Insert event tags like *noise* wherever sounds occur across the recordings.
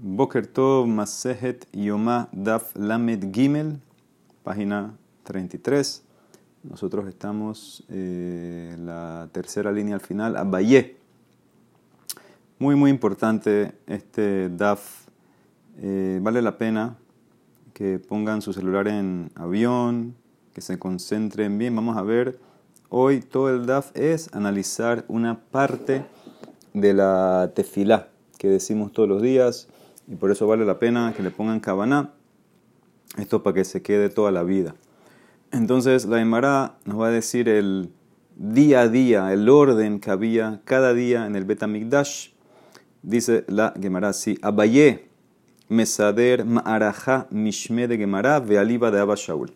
Boker Tov Masejet Yomá Daf Lamed Gimel, página 33. Nosotros estamos en eh, la tercera línea al final, Abayé. Muy, muy importante este Daf. Eh, vale la pena que pongan su celular en avión, que se concentren bien. Vamos a ver, hoy todo el DAF es analizar una parte de la tefilá que decimos todos los días y por eso vale la pena que le pongan cabana. Esto para que se quede toda la vida. Entonces la Emara nos va a decir el día a día, el orden que había cada día en el Betamigdash. Dice la Gemara así: Abaye, Mesader, Ma'araja, Mishme de Gemara, Vealiba de Abba Shaul.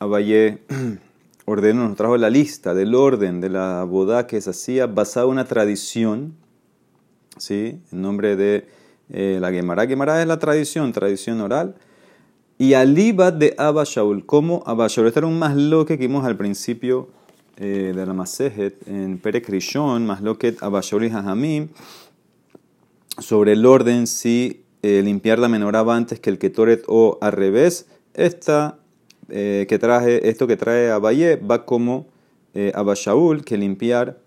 *clears throat* Ordenó, nos trajo la lista del orden de la boda que se hacía basada en una tradición, ¿sí? en nombre de eh, la Gemara. Gemara es la tradición, tradición oral. Y aliba de Abba Shaul, como Abba Shaul. Este era un más que vimos al principio eh, de la Masejet, en Perekrishon, más que Abba Shaul y Jajamim, sobre el orden si eh, limpiar la menorá va antes que el Ketoret o al revés. Esta, que traje, esto que trae Abaye va como Abba Shaul, que limpiar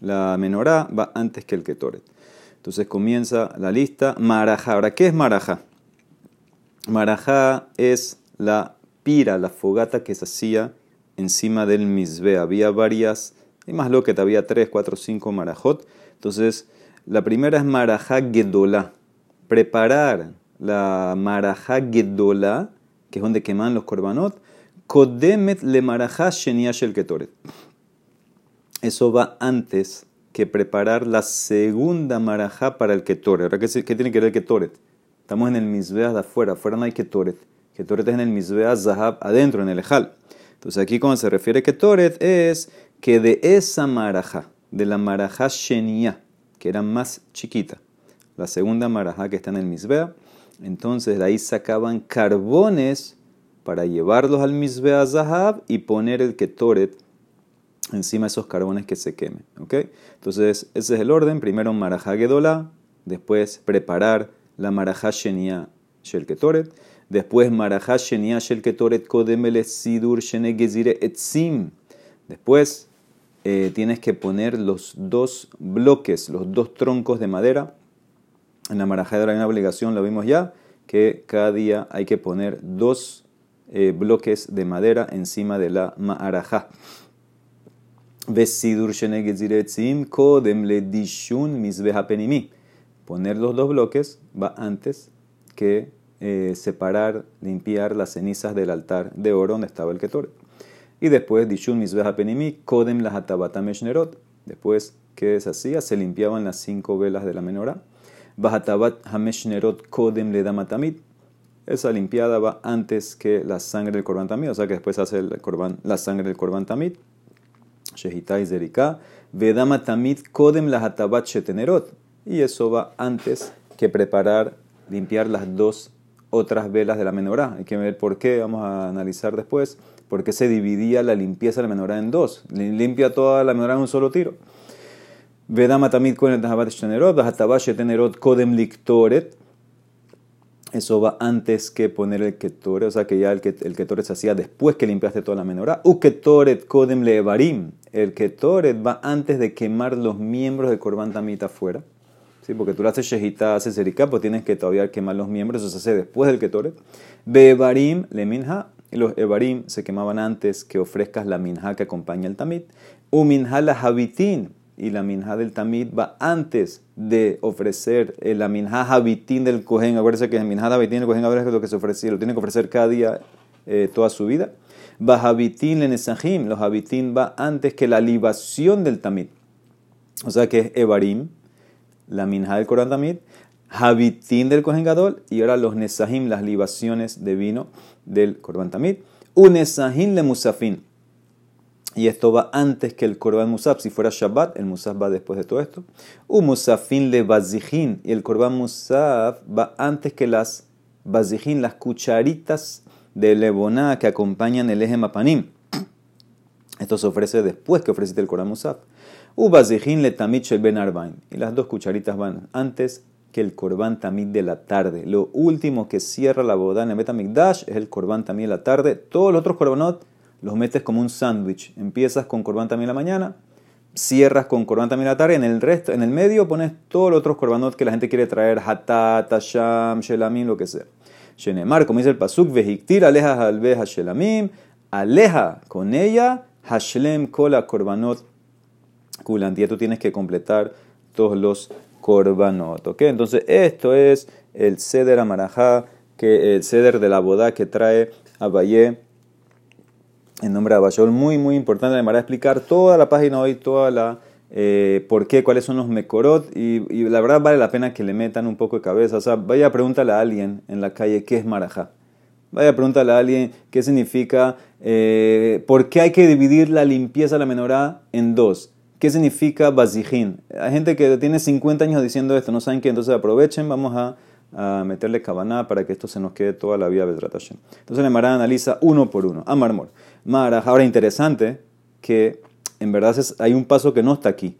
la menorá va antes que el Ketoret. Entonces comienza la lista. Marajá. Ahora, ¿qué es marajá? Marajá es la pira, la fogata que se hacía encima del misbe. Había varias, y más lo que había tres, cuatro, cinco marajot. Entonces, la primera es marajá gedolá. Preparar la marajá gedolá, que es donde queman los korbanot. Kodemet le marajá sheniash el ketoret. Eso va antes que preparar la segunda marajá para el ketoret. Ahora, ¿qué, tiene que ver el ketoret? Estamos en el misbeah de afuera, afuera no hay ketoret. Ketoret es en el misbeah zahab, adentro, en el ejal. Entonces aquí cuando se refiere a ketoret es que de esa marajá, de la marajá shenia, que era más chiquita, la segunda marajá que está en el misbeah, entonces de ahí sacaban carbones para llevarlos al misbeah zahab y poner el ketoret encima de esos carbones que se quemen. Entonces, ese es el orden. Primero marajá gedola, después preparar la marajá shenia shel ketoret, después marajá shenia shel ketoret kodemele sidur shene gezire etzim. Después eh, tienes que poner los dos bloques, los dos troncos de madera. En la marajá hay una obligación, lo vimos ya, que cada día hay que poner dos eh, bloques de madera encima de la marajá. Vesidur kodem le dishun penimi. Poner los dos bloques va antes que eh, separar, limpiar las cenizas del altar de oro donde estaba el ketore. Y después dishun penimi, kodem la hatabata meshnerot. Después que se hacía, se limpiaban las cinco velas de la menorá. Bahatabat hameshnerot kodem le damatamit. Esa limpiada va antes que la sangre del korban tamid, o sea que después hace el korban, la sangre del korban tamid. Zerika, Vedama Tamid Kodem Shetenerot. Y eso va antes que preparar, limpiar las dos otras velas de la menorá. Hay que ver por qué, vamos a analizar después, por qué se dividía la limpieza de la menorá en dos. Limpia toda la menorá en un solo tiro. Vedama Tamid Kodem Lahatabat Shetenerot, Kodem Liktoret eso va antes que poner el ketoret, o sea que ya el, el ketoret se hacía después que limpiaste toda la menorá. U ketoret kodem levarim. El ketoret va antes de quemar los miembros del korban tamita afuera. ¿Sí? Porque tú lo haces shehita, haces pues tienes que todavía quemar los miembros, eso se hace después del ketoret. Bevarim le minha. Y los evarim se quemaban antes que ofrezcas la minha que acompaña el tamit. U minha la habitin y la minja del tamid va antes de ofrecer la minja habitín del cohen. Acuérdense que el minja habitín del cohen es lo que se ofrecía, lo tiene que ofrecer cada día eh, toda su vida. Va habitín en esajim, los habitín va antes que la libación del tamid. O sea que es evarim, la minja del Corán tamid, habitín del cohen gadol y ahora los nesahim, las libaciones de vino del Corban tamid. Un nesahim le musafin y esto va antes que el Korban Musaf. Si fuera Shabbat, el Musaf va después de todo esto. Un Musafin le Bazijin. Y el Korban Musaf va antes que las Bazijin, las cucharitas de Leboná que acompañan el eje Mapanim. Esto se ofrece después que ofreciste el Korban Musaf. U Bazijin le Tamich el Ben Arbain. Y las dos cucharitas van antes que el Korban Tamid de la tarde. Lo último que cierra la boda en el Betamikdash es el Korban Tamid de la tarde. Todos los otros Korbanot los metes como un sándwich. Empiezas con Korban Tamid en la mañana, cierras con Korban Tamid en la tarde, en el resto, en el medio pones todos los otros Korbanot que la gente quiere traer, Hatat, Tasham, Shelamim, lo que sea. Shenemar, como dice el Pasuk, Vejiktir, aleja alveja Shelamim, aleja con ella, Hashlem kola Korbanot Kulant. tú tienes que completar todos los korbanot. ¿ok? Entonces, esto es el ceder amarajá, que el ceder de la boda que trae Abayé en nombre de Abayol. Muy, muy importante. Me a explicar toda la página hoy, toda la. Eh, por qué, cuáles son los mekorot, y, la verdad vale la pena que le metan un poco de cabeza. O sea, vaya a preguntarle a alguien en la calle qué es marajá. Vaya a preguntarle a alguien qué significa, eh, por qué hay que dividir la limpieza de la menorá en dos. ¿Qué significa bazijín? Hay gente que tiene 50 años diciendo esto, no saben qué, entonces aprovechen, vamos a, meterle cabana para que esto se nos quede toda la vida Betratashem. Entonces la Mara analiza uno por uno. Amarmor. Mara, ahora interesante que en verdad hay un paso que no está aquí.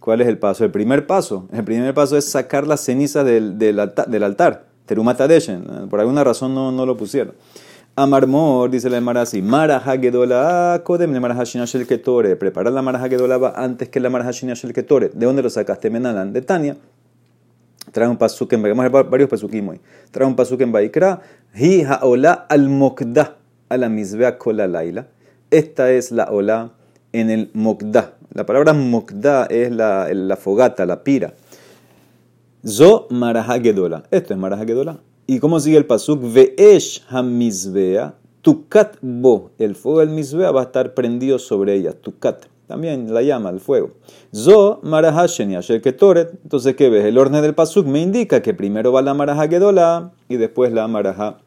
¿Cuál es el paso? El primer paso. El primer paso es sacar la ceniza del, del, altar. Terumatadeshen. Por alguna razón no, no lo pusieron. Amarmor, dice la Emara así, Maraja Gedola, Kodem le Maraja preparar la Maraja Gedola va antes que la Maraja Shel. ¿De dónde lo sacaste? Menalan, de Tania. Trae un pasuk en vamos a varios pasukim hoy. Trae un pasuk en Baikra, Hi haola al mokda, a la misbea kola laila. Esta es la ola en el mokda. La palabra mokda es la, fogata, la pira. Zo Maraja Gedola. Esto es Maraja Gedola. ¿Y cómo sigue el pasuk? Ve'esh hamizbea, tukat bo. El fuego del misbea va a estar prendido sobre ella. Tukat. También la llama, el fuego. Zo maraha shel ketoret. Entonces, ¿qué ves? El orden del pasuk me indica que primero va la maraja gedola y después la maraja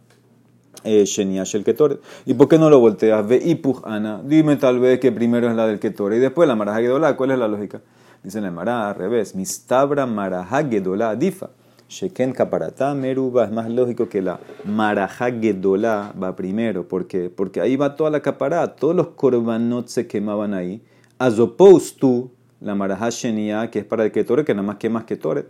eh, shel ketoret. ¿Y por qué no lo volteas? Ve ipuj ana. Dime tal vez que primero es la del ketoret y después la maraja gedola. ¿Cuál es la lógica? Dice la maraja al revés. Mistabra maraja gedola difa. Sheken Kaparata Meruba es más lógico que la Maraja Gedolá va primero. ¿Por qué? Porque ahí va toda la capará, todos los korbanot se quemaban ahí. As opposed to la Maraja Shenia, que es para el Ketore, que nada más quemas Ketore.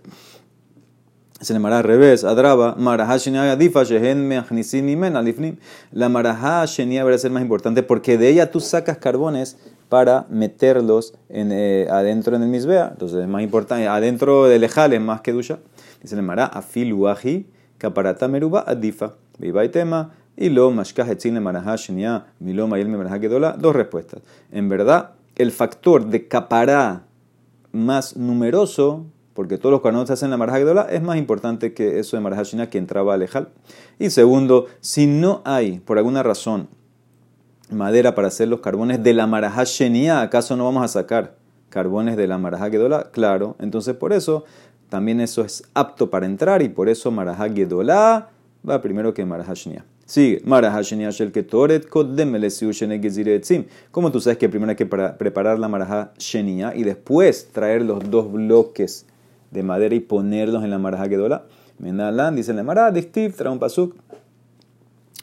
Se le al revés, Adraba, Maraja Shenia Difa, Shehen Meachnisim Imen Alifnim. La Maraja Shenia a ser más importante porque de ella tú sacas carbones para meterlos en, eh, adentro en el misbea. Entonces es más importante, adentro del ejal es más que ducha. Dice el Mara, afiluaji, caparata meruba adifa. Viva y tema, y lo mashkah etzin maraha shenia, milo mayel maraha gedola. Dos respuestas. En verdad, el factor de capará más numeroso, porque todos los cuernos se hacen la maraja gedola, es más importante que eso de maraha shenia que entraba a alejar. Y segundo, si no hay, por alguna razón, madera para hacer los carbones de la maraja shenia, ¿acaso no vamos a sacar carbones de la maraja gedola? Claro, entonces por eso también eso es apto para entrar y por eso Marajá Gedolá va primero que Marajá Shnia. Sigue. Como tú sabes que primero hay que preparar la Marajá Shenia y después traer los dos bloques de madera y ponerlos en la Marajá Gedolá. Menalan dice en la Marajá, Dictiv, trae un pasuk.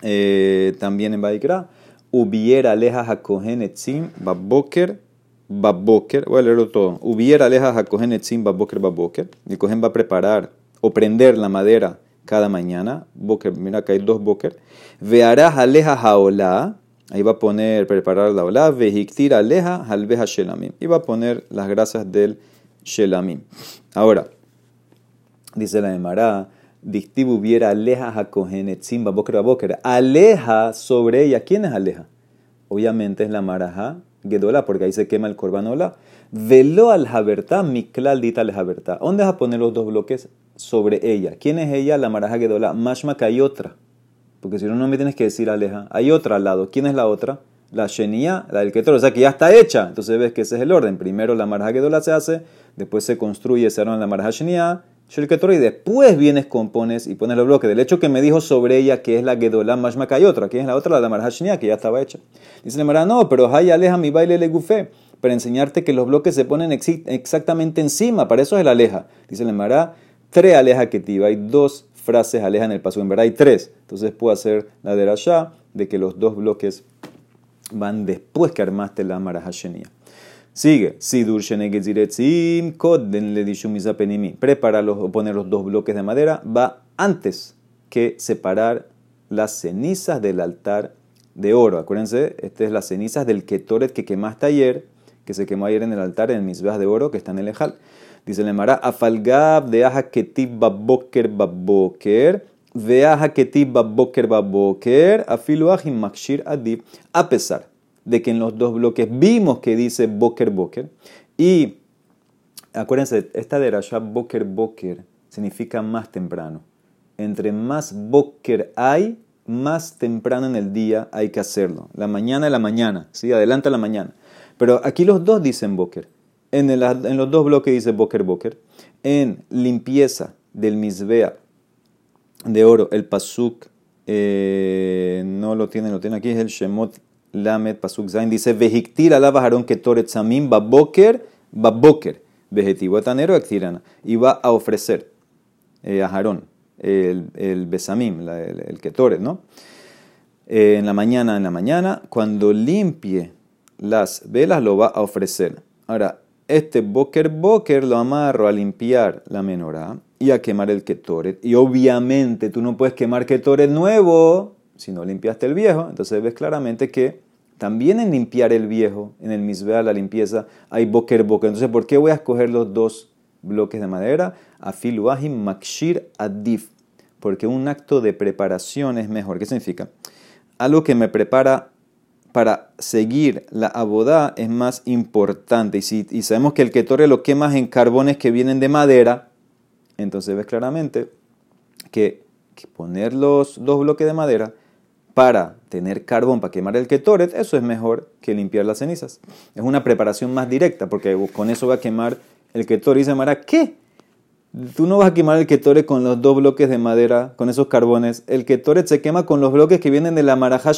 Eh, también en Baikra. Hubiera aleja Hakohen Etzim Baboker Baboker, voy a leerlo todo. Hubiera aleja a cogen etzim baboker baboker. El cogen va a preparar o prender la madera cada mañana. Boker, mira que hay dos boker. Veará aleja jaolá. Ahí va a poner, preparar la olá. Vejiktir aleja halveja shelamim. Y va a poner las grasas del shelamim. Ahora, dice la Emara, dictiv hubiera aleja a cogen etzim baboker baboker. Aleja sobre ella. ¿Quién es aleja? Obviamente es la maraja Gedola, porque ahí se quema el corbanola. Velo al Jabertá, Miklal dita al Jabertá. ¿Dónde vas a poner los dos bloques sobre ella? ¿Quién es ella? La maraja Gedola. Mashma que hay otra. Porque si no, no me tienes que decir Aleja. Hay otra al lado. ¿Quién es la otra? La Shenia, la del Ketor. O sea que ya está hecha. Entonces ves que ese es el orden. Primero la maraja Gedola se hace, después se construye, se arma la maraja Shenia y después vienes, compones y pones los bloques. Del hecho que me dijo sobre ella que es la Gedolá Mashma que hay otra. ¿Quién es la otra? La Marhashnia, que ya estaba hecha. Dice la Mara, no, pero hay aleja mi baile le gufé. Para enseñarte que los bloques se ponen exactamente encima. Para eso es el aleja. Dice la Mara, tres aleja que te Hay dos frases aleja en el paso. En verdad hay tres. Entonces puedo hacer la de Rasha de que los dos bloques van después que armaste la Marhashnia. Sigue. Sidur shenegeziretzim koden le penimi. Preparar o poner los dos bloques de madera va antes que separar las cenizas del altar de oro. Acuérdense, estas es las cenizas del ketoret que quemaste ayer, que se quemó ayer en el altar en mis de oro que está en el ejal. Dice el Emara, afalgab de aja ketib baboker baboker, de aja ketib baboker baboker, afilu makshir adib. A pesar de que en los dos bloques vimos que dice boker boker, y acuérdense, esta de Rasha boker boker significa más temprano. Entre más boker hay, más temprano en el día hay que hacerlo. La mañana y la mañana, ¿sí? Adelanta la mañana. Pero aquí los dos dicen boker. En, en los dos bloques dice boker boker. En limpieza del misbea de oro, el pasuk, eh, no lo tiene, lo tiene aquí, es el Shemot Lamed Pasuk Zain. Dice, vejiktir alaba Harón ketoret samim baboker, baboker, vejetivo etanero Y va a ofrecer eh, a Harón el, el besamim, el, el ketoret, ¿no? Eh, en la mañana, en la mañana, cuando limpie las velas, lo va a ofrecer. Ahora, este boker boker lo amarro a limpiar la menorá y a quemar el ketoret. Y obviamente tú no puedes quemar ketoret nuevo si no limpiaste el viejo. Entonces ves claramente que también en limpiar el viejo, en el misbea, la limpieza, hay boker boker. Entonces, ¿por qué voy a escoger los dos bloques de madera? Afiluahim makshir adif. Porque un acto de preparación es mejor. ¿Qué significa? Algo que me prepara para seguir la abodá es más importante. Y, si, y sabemos que el que torre lo quemas en carbones que vienen de madera, entonces ves claramente que, poner los dos bloques de madera para tener carbón para quemar el ketoret, eso es mejor que limpiar las cenizas. Es una preparación más directa, porque con eso va a quemar el ketoret. Y dice Mara, ¿qué? Tú no vas a quemar el ketoret con los dos bloques de madera, con esos carbones. El ketoret se quema con los bloques que vienen de la marajá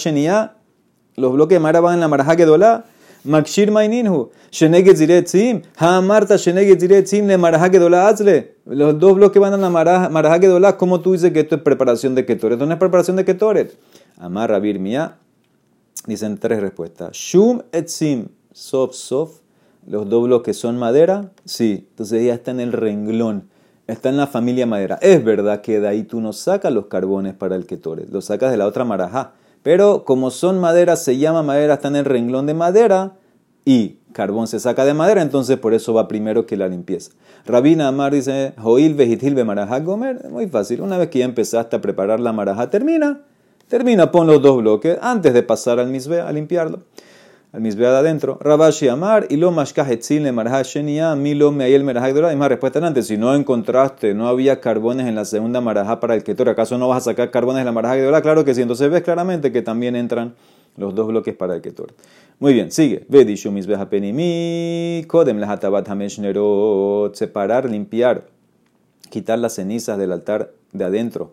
los bloques de Mara van en la Marajá Gedolá. Makshir Maininhu. Sheneget Ziretzim. Haamarta Sheneget Ziretzim le Marajá Gedolá Azle. Los dos bloques van en la Marajá Gedolá. ¿Cómo tú dices que esto es preparación de Ketoret? Esto no es preparación de Ketoret. Amar Rabir. Dicen tres respuestas. Shum Etzim. Sof Sof. Los dos bloques son madera. Sí. Entonces ya está en el renglón. Está en la familia madera. Es verdad que de ahí tú no sacas los carbones para el Ketoret. Los sacas de la otra Marajá. Pero como son madera, se llama madera, está en el renglón de madera y carbón se saca de madera, entonces por eso va primero que la limpieza. Rabina Amar dice, Joil vejitil be marajá gomer, muy fácil. Una vez que ya empezaste a preparar la marajá, termina. Termina, pon los dos bloques antes de pasar al misbe a limpiarlo al misbea de adentro. Rabashi Amar, y lo mashkahetzin le marajá shenia, milo meayel merajá dora. Y más respuesta antes, si no encontraste, no había carbones en la segunda marajá para el ketor, ¿acaso no vas a sacar carbones de la marajá dora? Claro que sí, entonces ves claramente que también entran los dos bloques para el ketor. Muy bien, sigue. Vedishu misbeha penimi, kodem hatabat hameshnerot, separar, limpiar, quitar las cenizas del altar de adentro.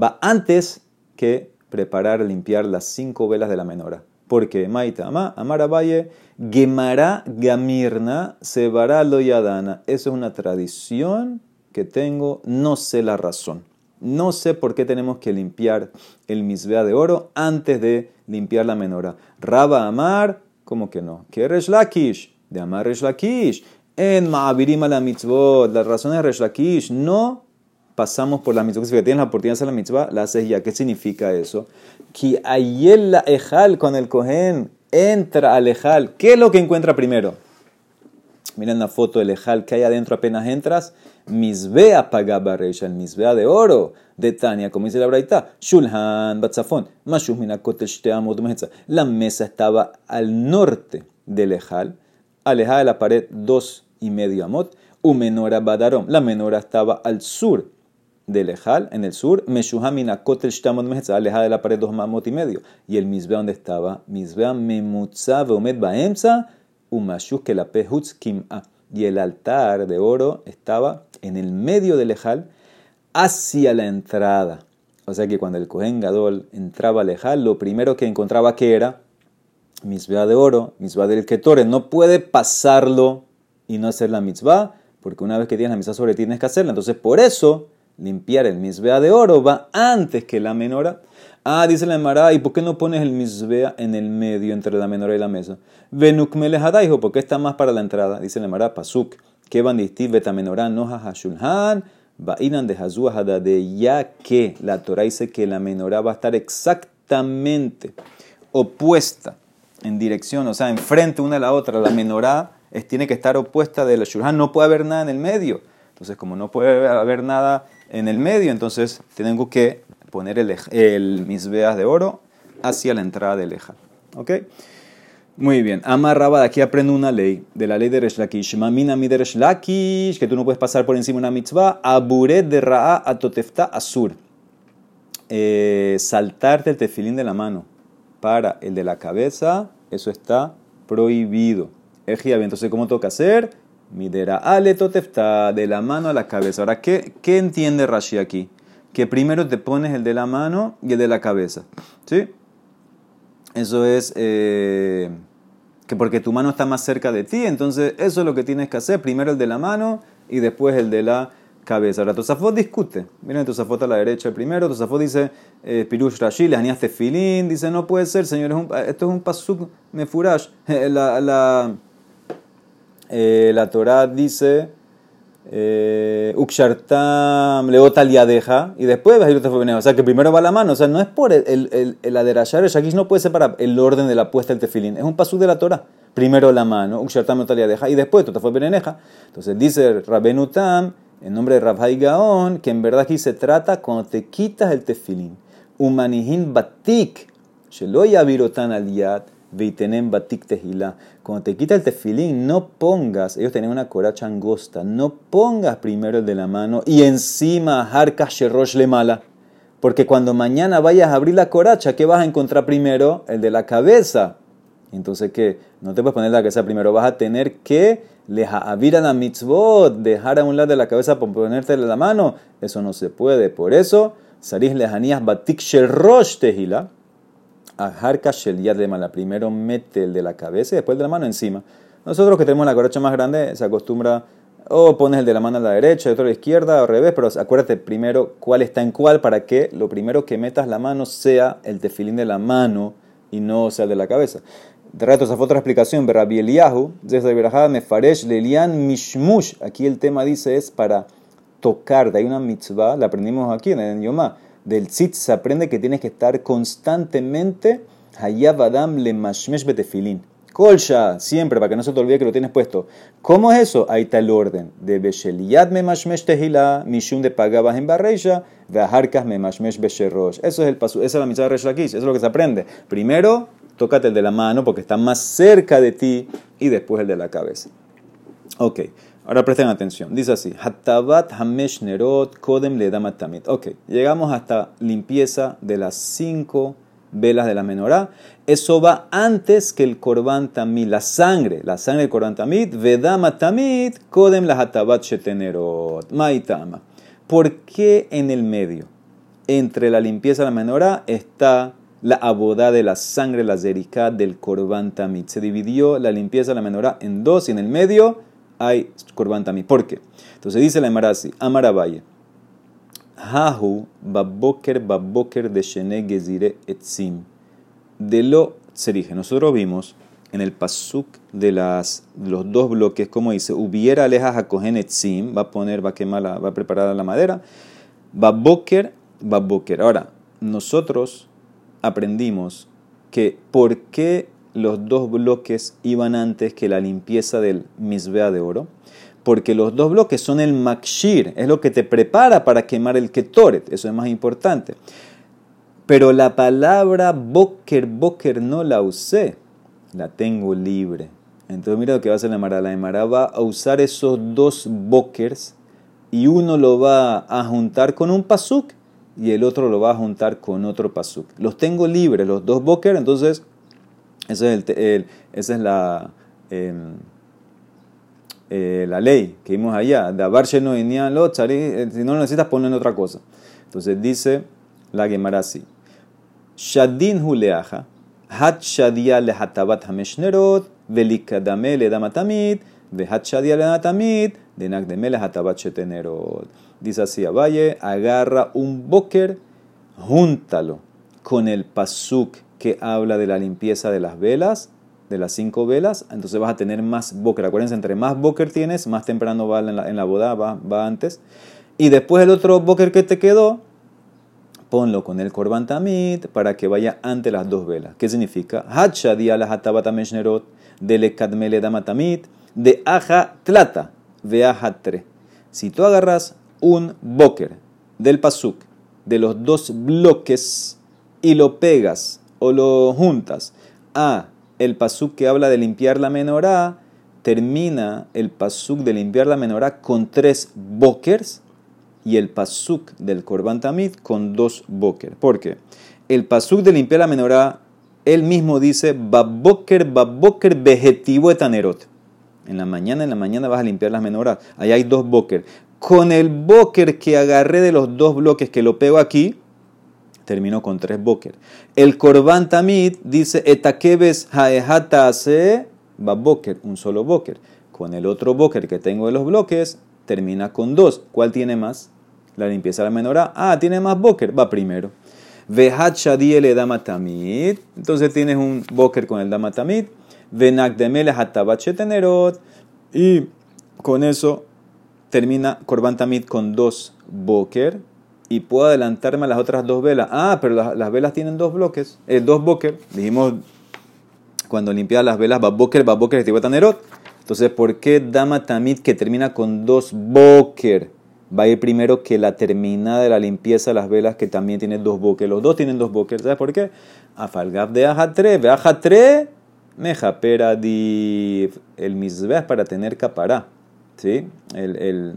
Va antes que preparar, limpiar las cinco velas de la menora. Porque Maita Ama, Amara Valle, Gemara Gamirna, Sebara Loyadana. Eso es una tradición que tengo, no sé la razón. No sé por qué tenemos que limpiar el misbea de oro antes de limpiar la menora. Raba Amar, ¿cómo que no? Que Resh Lakish, de Amar Resh Lakish. En Ma'abirim la mitzvot, las razones de Resh Lakish, no pasamos por la mitzvah. Si tienes la oportunidad de la mitzvah, la haces ya. ¿Qué significa eso? Que ayel la ejal con el cohen entra al ejal. ¿Qué es lo que encuentra primero? Miren la foto del ejal que hay adentro apenas entras. Misbea pagabaresha, el misbea de oro de Tania, como dice la braita. Shulhan batzafon, La mesa estaba al norte del ejal, alejada de la pared dos y medio amot. Umenora badarom, la menora estaba al sur de Lejal, en el sur, Meshuhamina Kotel Shtamot Mehetza, alejada de la pared dos mamot y medio. Y el Misbea, donde estaba? Misbea Memutza Veomet Baemza, Umashuch que la Pehutz Kim'a. Y el altar de oro estaba en el medio de Lejal, hacia la entrada. O sea que cuando el Kohen Gadol entraba a Lejal, lo primero que encontraba que era Misbea de oro, Misbea del Ketore. No puede pasarlo y no hacer la mitzvah, porque una vez que tienes la mitzvah sobre ti tienes que hacerla. Entonces, por eso limpiar el misbea de oro va antes que la menora. Ah, dice la Emara, ¿y por qué no pones el misbea en el medio entre la menora y la mesa? Venukmele dijo, ¿por qué está más para la entrada? Dice la Emara, pasuk, que van distir beta menorá noja hashulhan, va'inan de hazua de ya que la Torah dice que la menorá va a estar exactamente opuesta en dirección, o sea, enfrente una a la otra. La menorá tiene que estar opuesta de la shulhan, no puede haber nada en el medio. Entonces, como no puede haber nada en el medio, entonces tengo que poner el, el misbeas de oro hacia la entrada de leja. ¿Ok? Muy bien. Amarraba, de aquí aprendo una ley, de la ley de Resh Lakish. Mamina mi de Resh Lakish, que tú no puedes pasar por encima de una mitzvah. Aburet de Ra'a atotefta asur. Eh, saltarte el tefilín de la mano para el de la cabeza, eso está prohibido. Entonces, ¿cómo toca hacer? Midera ale totefta, de la mano a la cabeza. Ahora, ¿qué, qué entiende Rashi aquí? Que primero te pones el de la mano y el de la cabeza. ¿Sí? Eso es eh, que porque tu mano está más cerca de ti, entonces eso es lo que tienes que hacer. Primero el de la mano y después el de la cabeza. Ahora Tosafot discute. Miren Tosafot a la derecha primero. Tosafot dice, eh, Pirush Rashi, le filín. Dice, no puede ser, señor, esto es un pasuk mefurash. *laughs* la, la, eh, la Torah dice, eh, Ukshartam leotal deja y después O sea que primero va la mano. O sea, no es por el, el, el, aderashar, el shakish no puede ser para el orden de la puesta del tefilín. Es un pasuk de la Torah. Primero la mano, Ukshartam leotal deja y después fue beneneja. Entonces dice Rabenutam en nombre de Rabhai Gaon, que en verdad aquí se trata cuando te quitas el tefilín. Umanihin batik, sheloya virotan al yad, veitenen batik tehila. Cuando te quitas el tefilín, no pongas, ellos tienen una coracha angosta, no pongas primero el de la mano y encima harka sherosh le mala. Porque cuando mañana vayas a abrir la coracha, ¿qué vas a encontrar primero? El de la cabeza. Entonces, ¿qué? No te puedes poner la cabeza primero, vas a tener que leja la mitzvot, dejar a un lado de la cabeza por ponerte la mano, eso no se puede. Por eso, sarís lejanías batik sherosh tehila, ajarka shel yad mala. Primero mete el de la cabeza y después de la mano encima. Nosotros que tenemos la coracha más grande, se acostumbra o pones el de la mano a la derecha, y otro a la izquierda, o al revés, pero acuérdate primero cuál está en cuál para que lo primero que metas la mano sea el tefilín de la mano y no sea el de la cabeza. De rato, esa fue otra explicación. Rabbi Eliyahu, desde Mefaresh, Lelian Mishmush. Aquí el tema dice es para tocar. De ahí una mitzvah, la aprendimos aquí en el Yomá. Del tzitz se aprende que tienes que estar constantemente Hayab Adam le mashmesh betefilin. Kolsha, siempre, para que no se te olvide que lo tienes puesto. ¿Cómo es eso? Ahí está el orden. De Besheliyad me mashmesh tehila, mishum de pagabas en barreisha, de aharkas me mashmesh besherosh. Eso es el paso, esa es la mitzvah de Resh eso es lo que se aprende. Primero, tócate el de la mano porque está más cerca de ti y después el de la cabeza. Ok, ahora presten atención. Dice así: Hatabat Hamesh Nerot Kodem le Tamit. Ok, llegamos hasta limpieza de las cinco velas de la menorá. Eso va antes que el Korban Tamid, la sangre, la sangre del Korban Tamid. Vedama Tamid Kodem la Hatabat Shetenerot. Maitama. ¿Por qué en el medio, entre la limpieza de la menorá, está la abodá de la sangre, la zerika del korban tamid. Se dividió la limpieza de la menorá en dos y en el medio hay korban tamid. ¿Por qué? Entonces dice la Emarasi, Amarabaye, Hahu baboker baboker de shene gezire etzim. De lo serige. Nosotros vimos en el pasuk de las, los dos bloques, como dice, hubiera alejas a etzim, va a poner, va a quemar, va a preparar la madera. Baboker, baboker. Ahora, nosotros aprendimos que por qué los dos bloques iban antes que la limpieza del misbea de oro. Porque los dos bloques son el makshir, es lo que te prepara para quemar el ketoret, eso es más importante. Pero la palabra boker, boker no la usé, la tengo libre. Entonces mira lo que va a hacer la Emara. La Emara va a usar esos dos bokers y uno lo va a juntar con un pasuk y el otro lo va a juntar con otro pasuk. Los tengo libres, los dos boker, entonces esa es, el, esa es la, em, eh, la ley que vimos allá. De no eh, si no lo necesitas, ponen otra cosa. Entonces dice la Gemara así. Shadin huleaja, hat shadia lehatabat hameshnerot, velikadame le damatamid, vehat shadia le damatamid, de nagdeme lehatabat shetenerot. Dice así, Valle, agarra un boker, júntalo con el pasuk que habla de la limpieza de las velas, de las cinco velas, entonces vas a tener más boker. Acuérdense, entre más boker tienes, más temprano va en la, en la boda, va, va, antes. Y después el otro boker que te quedó, ponlo con el korban tamid para que vaya ante las dos velas. ¿Qué significa? Hacha la hatabata meshnerot, de le kadmele damatamid, de aja tlata, de aja tre. Si tú agarras un boker del pasuk de los dos bloques y lo pegas o lo juntas a el pasuk que habla de limpiar la menorá, termina el pasuk de limpiar la menorá con tres bokers y el pasuk del korban tamid con dos boker. ¿Por qué? El pasuk de limpiar la menorá, él mismo dice, baboker, baboker, vegetivo etanerot. En la mañana, en la mañana vas a limpiar las menorás. Ahí hay dos boker con el boker que agarré de los dos bloques que lo pego aquí, termino con tres boker. El korban tamid dice etakeves haehata se va boker, un solo boker. Con el otro boker que tengo de los bloques, termina con dos. ¿Cuál tiene más? La limpieza de la menorá. Ah, tiene más boker, va primero. Vehat shadi le dama tamid. Entonces tienes un boker con el dama tamid. Venak demele hatabachetenerot. Y con eso termina Korban Tamid con dos boker y puedo adelantarme a las otras dos velas. Ah, pero las, velas tienen dos bloques, eh, dos boker. Dijimos cuando limpiaba las velas, va boker, va boker, nerot. Entonces, ¿por qué Dama Tamid que termina con dos boker? Va a ir primero que la terminada de la limpieza de las velas que también tiene dos boker. Los dos tienen dos boker. ¿Sabes por qué? Afalgab de Ajatre, ve Ajatre, Mejapera di el misbeah para tener capará. ¿sí? El, el,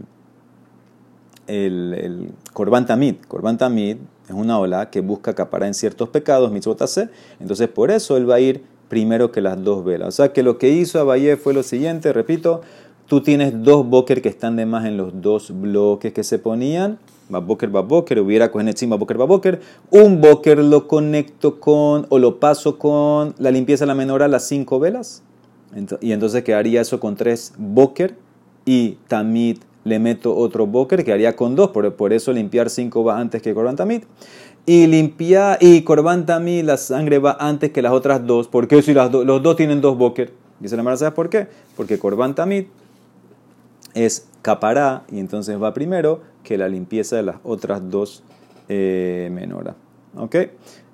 el, el Tamid. Korban Tamid es una ola que busca acaparar en ciertos pecados, mitzvotase. Entonces, por eso él va a ir primero que las dos velas. O sea que lo que hizo Abayé fue lo siguiente, repito, tú tienes dos boker que están de más en los dos bloques que se ponían. Va boker, va boker, hubiera cogen encima boker, va boker. Un boker lo conecto con o lo paso con la limpieza de la menor a las cinco velas. Y entonces quedaría eso con tres boker y tamid le meto otro boker que haría con dos, por, por eso limpiar cinco va antes que korban tamid. Y limpiar y korban tamid la sangre va antes que las otras dos, porque si las los dos tienen dos boker. Dice la Mara, ¿sabes por qué? Porque korban tamid es capará y entonces va primero que la limpieza de las otras dos eh, menora. ¿Ok?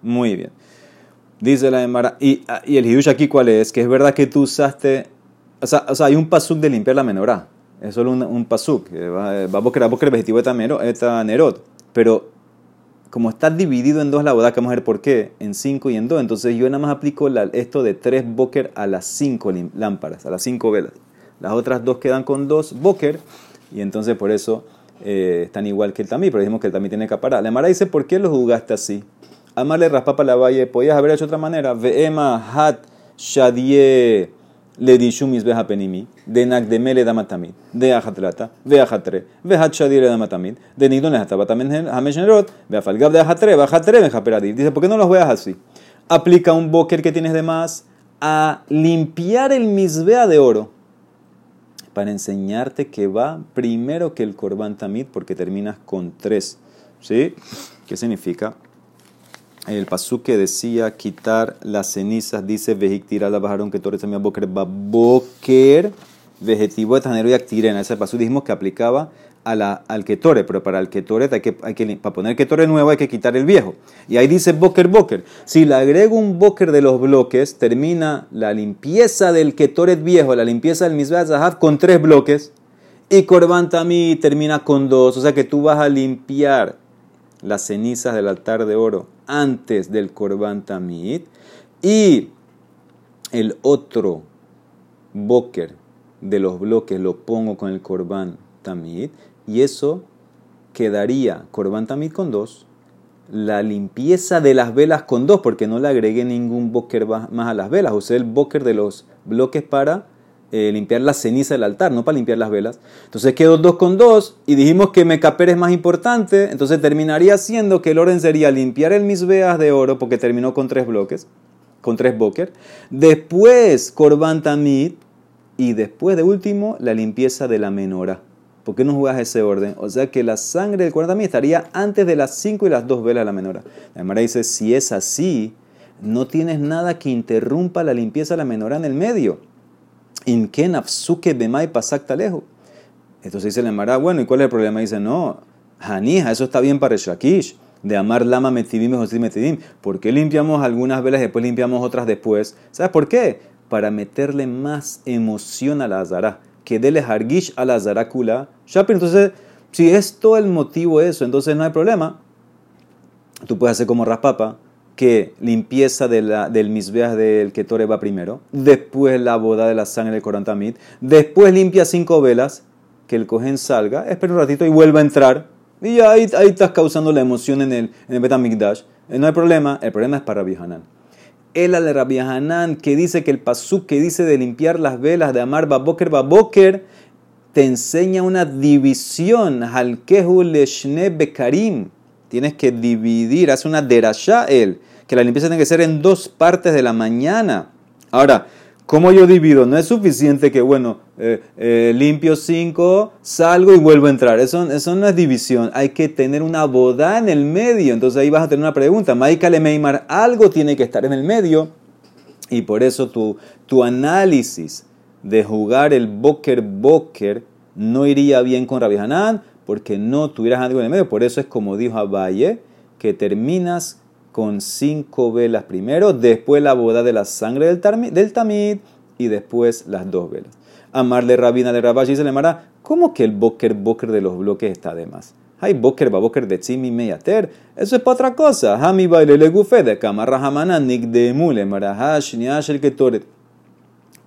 Muy bien. Dice la Emara, y, y el hidush aquí cuál es, que es verdad que tú usaste, o sea, o sea hay un pasuk de limpiar la menorá, es solo un, un pasuk. Va a boker a boker vestido esta nerot. Pero como está dividido en dos la boda, que vamos a ver por qué, en cinco y en dos, entonces yo nada más aplico esto de tres boker a las cinco lámparas, a las cinco velas. Las otras dos quedan con dos boker y entonces por eso eh, están igual que el tamí, pero dijimos que el tamí tiene que parar. La Mara dice, ¿por qué lo jugaste así? Amarle raspapa la valle, podías haber hecho otra manera. Veema hat shadie le dishum misbeha penimi, de nagdemele damatamid, de ajatlata, ve ajatre, ve hatshadire damatamid, de nidon hatabatamid hameshenrot, ve afalgab de ajatre, ve ajatre, ve. Dice, ¿por qué no los veas así? Aplica un boker que tienes de más a limpiar el misbea de oro para enseñarte que va primero que el korban tamid porque terminas con tres. ¿Sí? ¿Qué significa? El pasú que decía quitar las cenizas, dice tirar la bajaron que torre también boker boker vegetivo de tanero y actirena. Ese pasú dijimos que aplicaba a la, al ketore, pero para el ketore hay que, hay que, para poner ketore nuevo hay que quitar el viejo. Y ahí dice boker boker. Si le agrego un boker de los bloques, termina la limpieza del ketoret viejo, la limpieza del misbah con tres bloques. Y korban tamí termina con dos. O sea que tú vas a limpiar las cenizas del altar de oro antes del Korban Tamid y el otro boker de los bloques lo pongo con el Korban Tamid y eso quedaría Korban Tamid con dos, la limpieza de las velas con dos, porque no le agregué ningún boker más a las velas, usé el boker de los bloques para eh, limpiar la ceniza del altar, no para limpiar las velas. Entonces quedó dos con dos y dijimos que Mecaper es más importante, entonces terminaría siendo que el orden sería limpiar el misbeas de oro porque terminó con tres bloques, con tres boker, después Korban Tamid y después de último la limpieza de la menora ¿Por qué no jugás ese orden? O sea que la sangre del Corban estaría antes de las 5 y las dos velas de la menora. La Gemara dice, si es así, no tienes nada que interrumpa la limpieza de la menora en el medio. Entonces dice la Gemara, bueno, ¿y cuál es el problema? Dice, no, Hanija, eso está bien para de amar lama metibim y metibim. ¿Por qué limpiamos algunas velas y después limpiamos otras después? ¿Sabes por qué? Para meterle más emoción a la azara. Que dele hargish a la azara kula. Entonces, si es todo el motivo eso, entonces no hay problema. Tú puedes hacer como raspapa, que limpieza de la, del misbeas del ketore va primero, después la boda de la sangre del corantamid, después limpia cinco velas, que el cogen salga, espera un ratito y vuelva a entrar y ya ahí, ahí estás causando la emoción en el, en el Betamikdash. Eh, no hay problema, el problema es para Rabbi Hanan. El de Rabbi Hanan que dice que el pasuk que dice de limpiar las velas, de amar baboker baboker, te enseña una división. Halkehu leshne bekarim. Tienes que dividir, hace una derashá él, que la limpieza tiene que ser en dos partes de la mañana. Ahora, ¿Cómo yo divido? No es suficiente que, bueno, eh, eh, limpio cinco, salgo y vuelvo a entrar. Eso, eso no es división. Hay que tener una boda en el medio. Entonces ahí vas a tener una pregunta. Maika Meimar, algo tiene que estar en el medio. Y por eso tu, tu análisis de jugar el Boker Boker no iría bien con Rabbi Hanan porque no tuvieras algo en el medio. Por eso es como dijo Abaye, que terminas con cinco velas primero, después la boda de la sangre del, tamid y después las dos velas. Amarle rabina de Rabashi se le llamará, ¿cómo que el boker boker de los bloques está de más? Hay boker ba boker de tzimi meyater. Eso es para otra cosa. Hami baile le gufe de camarra hamana de mule marahash niash el ketoret.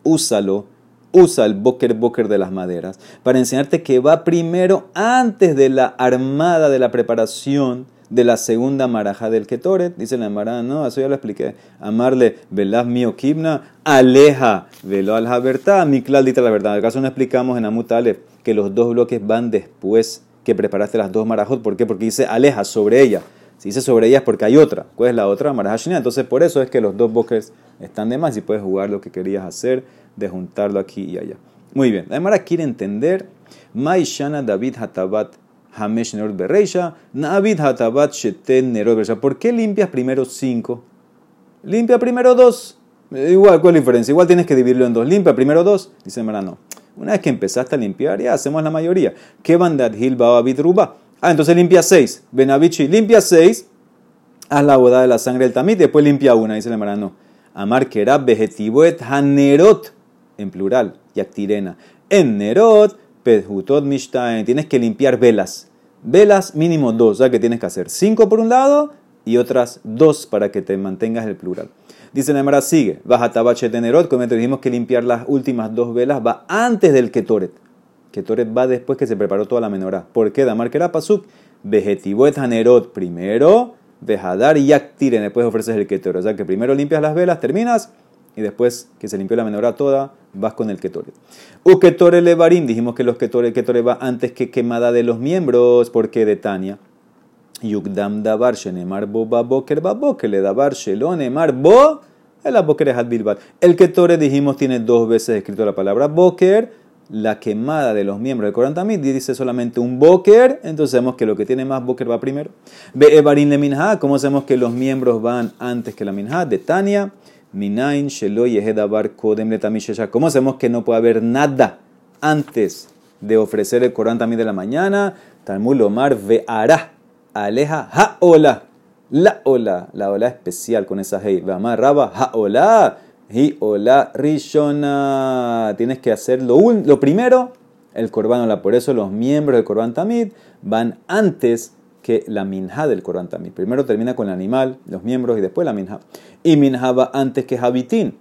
Úsalo usa el boker boker de las maderas para enseñarte que va primero antes de la armada de la preparación de la segunda maraja del Ketoret. Dice la Mara, no, eso ya lo expliqué. Amarle, velaz mío kibna, aleja, velo al mi dita la verdad. En el caso no explicamos en Amutale que los dos bloques van después que preparaste las dos marajot. ¿Por qué? Porque dice aleja sobre ella. Si dice sobre ella es porque hay otra. ¿Cuál es la otra? Maraja Entonces por eso es que los dos bloques están de más y puedes jugar lo que querías hacer de juntarlo aquí y allá. Muy bien. La Mara quiere entender. Maishana David Hatabat Hamesh Nerot Bereisha, Navid Hatabat Sheten Nerot Bereisha. ¿Por qué limpias primero cinco? Limpia primero dos. Igual, ¿cuál es la diferencia? Igual tienes que dividirlo en dos. Limpia primero dos. Dice no. Una vez que empezaste a limpiar, ya hacemos la mayoría. ¿Qué bandad Hil Ruba? Ah, entonces limpia seis. Benavichi, limpia seis. Haz la boda de la sangre del tamit, después limpia una. Dice la no. Amar era Behetibuet Hanerot. En plural. Yaktirena. En Nerot Pedhutot Mishtain, tienes que limpiar velas. Velas mínimo dos, o sea que tienes que hacer cinco por un lado y otras dos para que te mantengas el plural. Dice Nemara, sigue, baja tenerot, como te dijimos que limpiar las últimas dos velas va antes del ketoret. Ketoret va después que se preparó toda la menorá. ¿Por qué? Damar era pasuk, vegetivoet hanerot primero, vejadar y yaktiren, después ofreces el ketoret. O sea que primero limpias las velas, terminas y después que se limpió la menorá toda, vas con el ketore. U ketore levarim, dijimos que los ketore, ketore va antes que quemada de los miembros, porque de Tania. Yugdam davar shenemar bo baboker baboker le davar shelon emar bo el aboker es bilbat. El ketore dijimos tiene dos veces escrito la palabra boker, la quemada de los miembros del Corán también dice solamente un boker, entonces sabemos que lo que tiene más boker va primero. Ve evarim le minha, ¿cómo sabemos que los miembros van antes que la minha? De Tania. Minain Shelo Yehedabar Kodem ¿Cómo hacemos que no puede haber nada antes de ofrecer el Corán también de la mañana? Talmud Lomar Ve'ara Aleja Ha'ola. La ola, la ola especial con esa hey. Ve'amar Raba Ha'ola. Hi ola Rishona. Tienes que hacer lo, lo primero, el Corban Ola. Por eso los miembros del Corban Tamid van antes que la minja del Corán también. Primero termina con el animal, los miembros y después la minja. Y minja va antes que Habitín.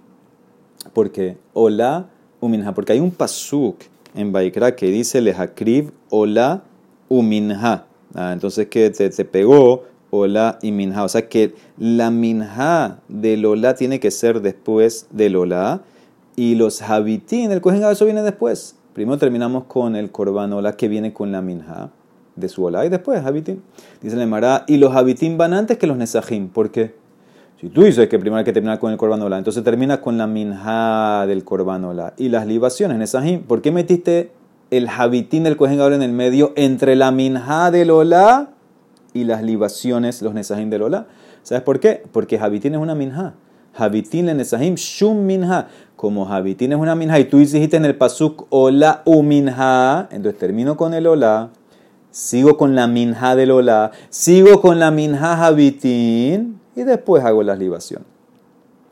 Porque hola uminja. Porque hay un pasuk en Baikra que dice lehakrib hola uminja. Ah, entonces que te, pegó hola y minja. O sea que la minja del hola tiene que ser después del hola. Y los habitín, el cohen eso viene después. Primero terminamos con el korban hola que viene con la minja de su hola y después habitín. Dice el Emara, y los habitín van antes que los nesajim. ¿Por qué? Si tú dices que primero hay que terminar con el corbanola, entonces termina con la minja del corbanola y las libaciones, nesajim. ¿Por qué metiste el habitín del Gadol en el medio entre la minja del Olá y las libaciones, los nesajim del Olá. ¿Sabes por qué? Porque habitín es una minja. Habitín en nesajim shum minja. Como habitín es una minja y tú dijiste en el pasuk Olá u minja, entonces termino con el Olá, sigo con la minja del Olá, sigo con la minja habitín y después hago las libaciones.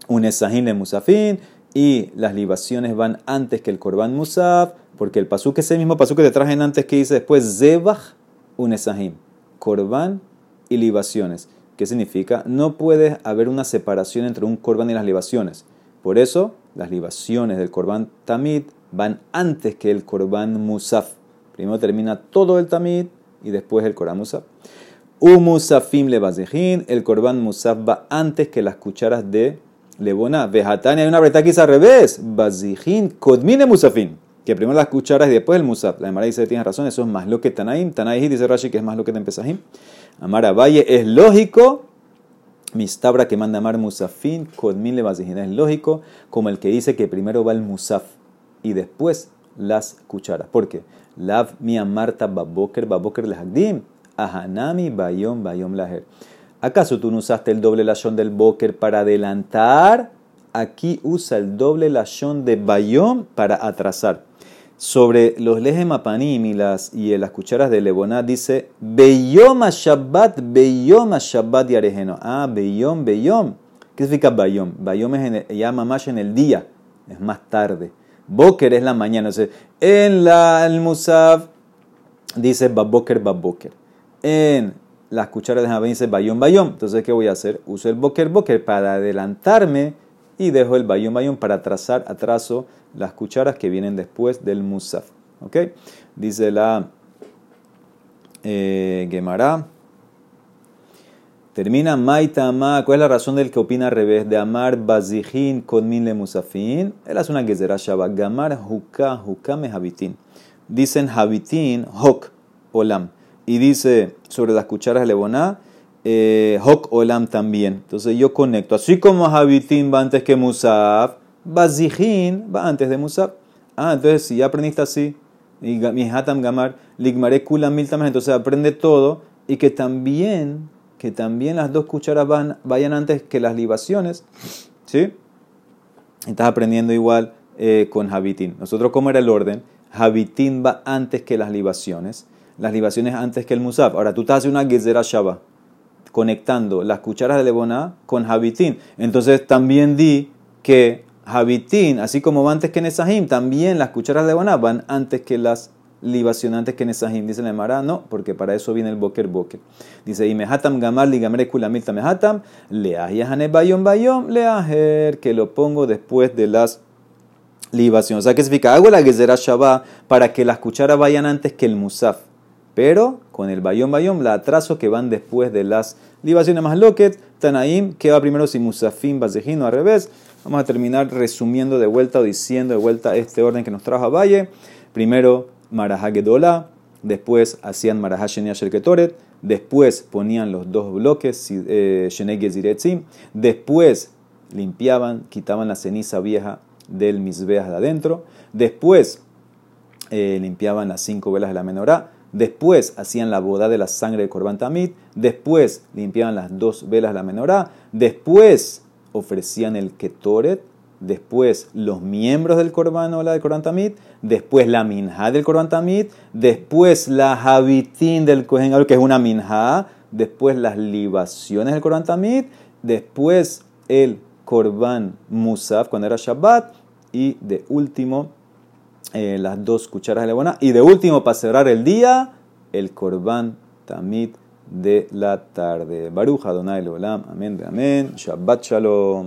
Un nesajim de musafín y las libaciones van antes que el korban musaf porque el pasuk es el mismo pasuk que te trajen antes que dice después Zebach unesahim, korban y libaciones. ¿Qué significa? No puede haber una separación entre un korban y las libaciones. Por eso, las libaciones del korban tamid van antes que el korban musaf. Primero termina todo el tamid y después el korban musaf. Umusafim levazehin, el korban musaf va antes que las cucharas de lebona. Vejatani, hay una breta al revés. Bazihin, kodmine musafim que primero las cucharas y después el musaf. La Emara dice, tienes razón, eso es más lo que Tanaim. Tanaim dice Rashi que es más lo que te empezahim. Amar Valle es lógico. Mistabra que manda amar musafin, kodmin le es lógico, como el que dice que primero va el musaf y después las cucharas. ¿Por qué? Lav mi amarta baboker baboker lehagdim, ahanami bayom bayom laher. ¿Acaso tú no usaste el doble lashon del boker para adelantar? Aquí usa el doble lashon de bayom para atrasar sobre los lejemapanim y las, y las cucharas de Leboná dice Beyom Shabbat, Beyom Shabbat y Arejeno. Ah, Beyom, Beyom. ¿Qué significa Bayom? Bayom es en ya más en el día, es más tarde. Boker es la mañana. en la, el Musaf dice Baboker, Baboker. En las cucharas de Jabén dice Bayom, Bayom. Entonces, ¿qué voy a hacer? Uso el Boker, Boker para adelantarme y dejo el Bayom, Bayom para trazar atraso las cucharas que vienen después del musaf. ¿Ok? Dice la eh, Gemara. Termina Maitama. ¿Cuál es la razón del que opina al revés? De amar Bazijin Kodmin le Musafin. Él hace una gezerá Shabbat. Gamar Huka Hukame Habitin. Dicen Habitin Hok Olam. Y dice sobre las cucharas de Leboná. Eh, Hok Olam también. Entonces yo conecto. Así como Habitin va antes que Musaf. Bazijin va antes de Musab. Ah, entonces si ya aprendiste así, y hatam gamar, ligmare kula mil entonces aprende todo y que también, que también las dos cucharas van, vayan antes que las libaciones. ¿Sí? Estás aprendiendo igual eh, con Habitín. Nosotros, ¿cómo era el orden? Habitín va antes que las libaciones. Las libaciones antes que el Musab. Ahora tú estás haciendo una Gezerah Shabbat, conectando las cucharas de Leboná con Habitín. Entonces también di que Habitín, así como va antes que Nesahim, también las cucharas de Boná van antes que las libaciones, antes que Nesahim. Dice la Emara, no, porque para eso viene el Boker Boker. Dice, y mehatam gamar ligamre kulamilta mehatam, leahiyahane bayom bayom, leaher, que lo pongo después de las libaciones. O sea, ¿qué significa? Hago la gezerah Shabbat para que las cucharas vayan antes que el musaf. Pero con el bayom bayom la atraso que van después de las libaciones más loquet, Tanaim, que va primero si musafim, basejino al revés. Vamos a terminar resumiendo de vuelta o diciendo de vuelta este orden que nos trajo a Valle. Primero, Marajá después hacían Marajá Shenia Ketoret, después ponían los dos bloques, eh, después limpiaban, quitaban la ceniza vieja del Misbeas de adentro, después eh, limpiaban las cinco velas de la menorá, después hacían la boda de la sangre de Korban Tamid, después limpiaban las dos velas de la menorá, después ofrecían el Ketoret, después los miembros del Korban o la del Korban Tamid, después la minja del Korban Tamid, después la Habitín del Kohen que es una minja, después las libaciones del Korban Tamid, después el Korban Musaf cuando era Shabbat y de último eh, las dos cucharas de levona y de último para cerrar el día el Korban Tamid de la tarde. Baruja Donai Olam. Amén, amén. Shabbat Shalom.